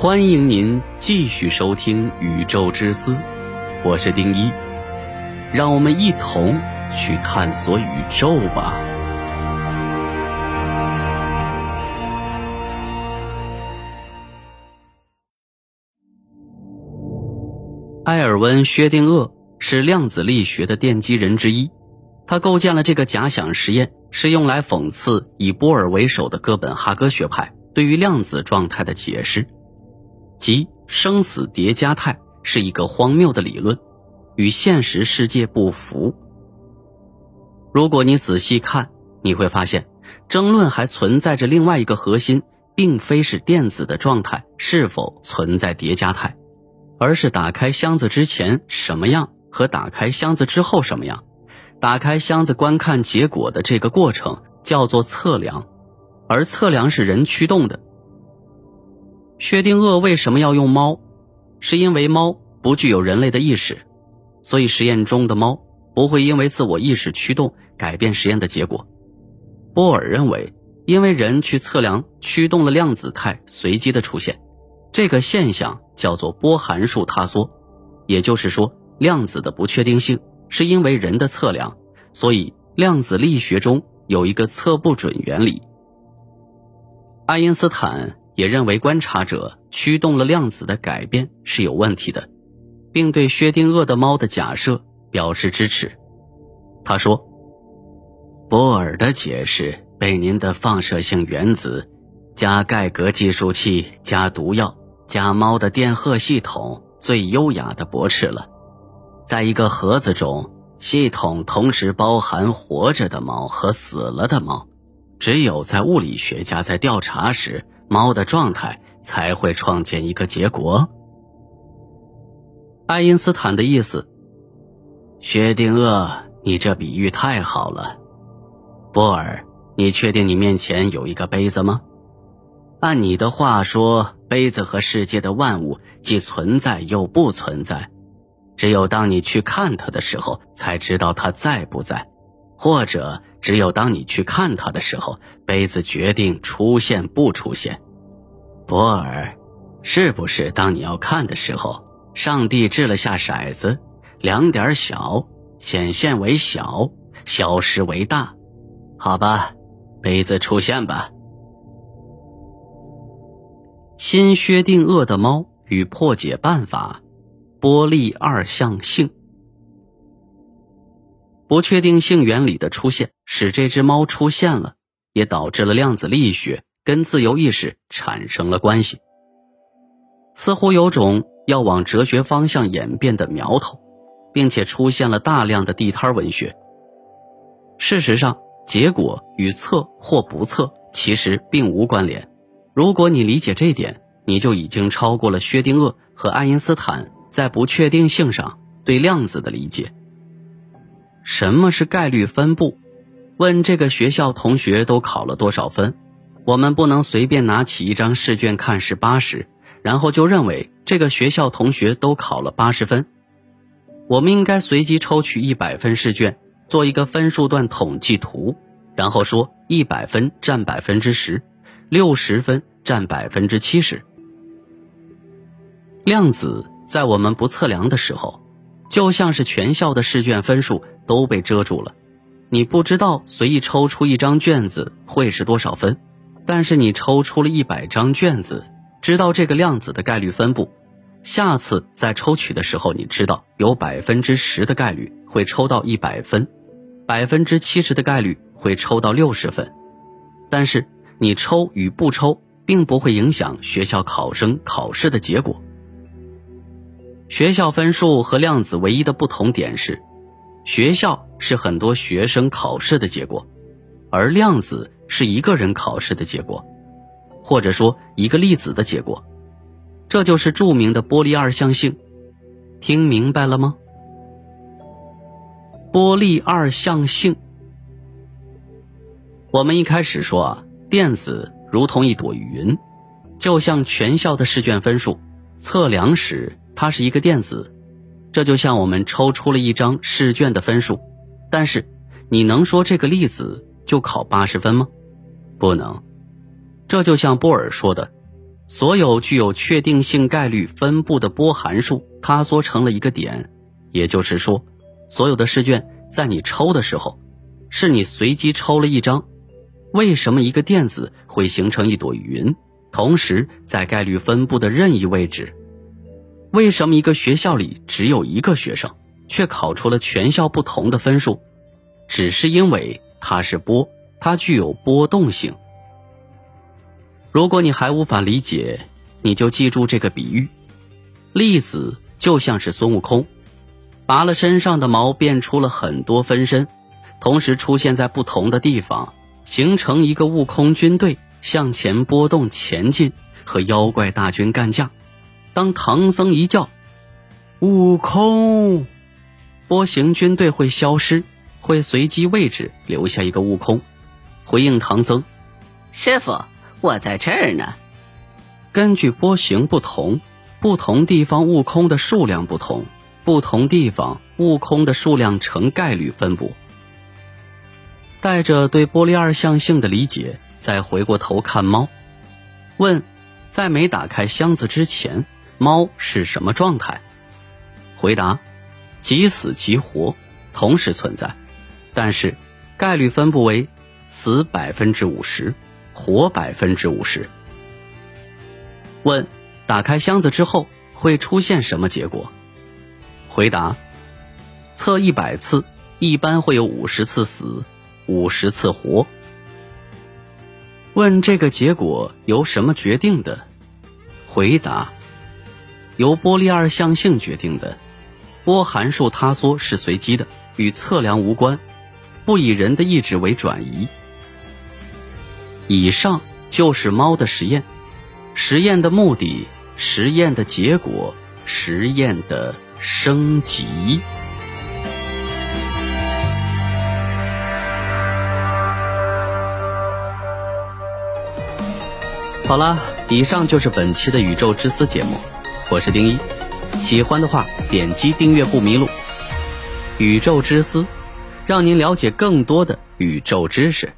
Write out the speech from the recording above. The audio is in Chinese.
欢迎您继续收听《宇宙之思》，我是丁一，让我们一同去探索宇宙吧。埃尔温·薛定谔是量子力学的奠基人之一，他构建了这个假想实验，是用来讽刺以波尔为首的哥本哈根学派对于量子状态的解释。即生死叠加态是一个荒谬的理论，与现实世界不符。如果你仔细看，你会发现，争论还存在着另外一个核心，并非是电子的状态是否存在叠加态，而是打开箱子之前什么样和打开箱子之后什么样。打开箱子观看结果的这个过程叫做测量，而测量是人驱动的。薛定谔为什么要用猫？是因为猫不具有人类的意识，所以实验中的猫不会因为自我意识驱动改变实验的结果。波尔认为，因为人去测量驱动了量子态随机的出现，这个现象叫做波函数塌缩，也就是说，量子的不确定性是因为人的测量，所以量子力学中有一个测不准原理。爱因斯坦。也认为观察者驱动了量子的改变是有问题的，并对薛定谔的猫的假设表示支持。他说：“波尔的解释被您的放射性原子、加盖格计数器、加毒药、加猫的电荷系统最优雅的驳斥了。在一个盒子中，系统同时包含活着的猫和死了的猫，只有在物理学家在调查时。”猫的状态才会创建一个结果。爱因斯坦的意思，薛定谔，你这比喻太好了。波尔，你确定你面前有一个杯子吗？按你的话说，杯子和世界的万物既存在又不存在，只有当你去看它的时候，才知道它在不在，或者。只有当你去看它的时候，杯子决定出现不出现。博尔，是不是当你要看的时候，上帝掷了下骰子，两点小显现为小，消失为大？好吧，杯子出现吧。新薛定谔的猫与破解办法：波粒二象性。不确定性原理的出现，使这只猫出现了，也导致了量子力学跟自由意识产生了关系。似乎有种要往哲学方向演变的苗头，并且出现了大量的地摊文学。事实上，结果与测或不测其实并无关联。如果你理解这点，你就已经超过了薛定谔和爱因斯坦在不确定性上对量子的理解。什么是概率分布？问这个学校同学都考了多少分？我们不能随便拿起一张试卷看是八十，然后就认为这个学校同学都考了八十分。我们应该随机抽取一百分试卷，做一个分数段统计图，然后说一百分占百分之十，六十分占百分之七十。量子在我们不测量的时候，就像是全校的试卷分数。都被遮住了，你不知道随意抽出一张卷子会是多少分，但是你抽出了一百张卷子，知道这个量子的概率分布。下次再抽取的时候，你知道有百分之十的概率会抽到一百分，百分之七十的概率会抽到六十分。但是你抽与不抽，并不会影响学校考生考试的结果。学校分数和量子唯一的不同点是。学校是很多学生考试的结果，而量子是一个人考试的结果，或者说一个粒子的结果。这就是著名的波粒二象性，听明白了吗？波粒二象性，我们一开始说啊，电子如同一朵云，就像全校的试卷分数，测量时它是一个电子。这就像我们抽出了一张试卷的分数，但是你能说这个粒子就考八十分吗？不能。这就像波尔说的，所有具有确定性概率分布的波函数塌缩成了一个点，也就是说，所有的试卷在你抽的时候，是你随机抽了一张。为什么一个电子会形成一朵云，同时在概率分布的任意位置？为什么一个学校里只有一个学生，却考出了全校不同的分数？只是因为它是波，它具有波动性。如果你还无法理解，你就记住这个比喻：粒子就像是孙悟空，拔了身上的毛，变出了很多分身，同时出现在不同的地方。形成一个悟空军队向前波动前进，和妖怪大军干架。当唐僧一叫“悟空”，波形军队会消失，会随机位置留下一个悟空，回应唐僧：“师傅，我在这儿呢。”根据波形不同，不同地方悟空的数量不同，不同地方悟空的数量呈概率分布。带着对波粒二象性的理解，再回过头看猫，问：在没打开箱子之前，猫是什么状态？回答：即死即活，同时存在，但是概率分布为死百分之五十，活百分之五十。问：打开箱子之后会出现什么结果？回答：测一百次，一般会有五十次死。五十次活。问这个结果由什么决定的？回答：由波粒二象性决定的。波函数塌缩是随机的，与测量无关，不以人的意志为转移。以上就是猫的实验，实验的目的，实验的结果，实验的升级。好了，以上就是本期的宇宙之思节目，我是丁一，喜欢的话点击订阅不迷路。宇宙之思，让您了解更多的宇宙知识。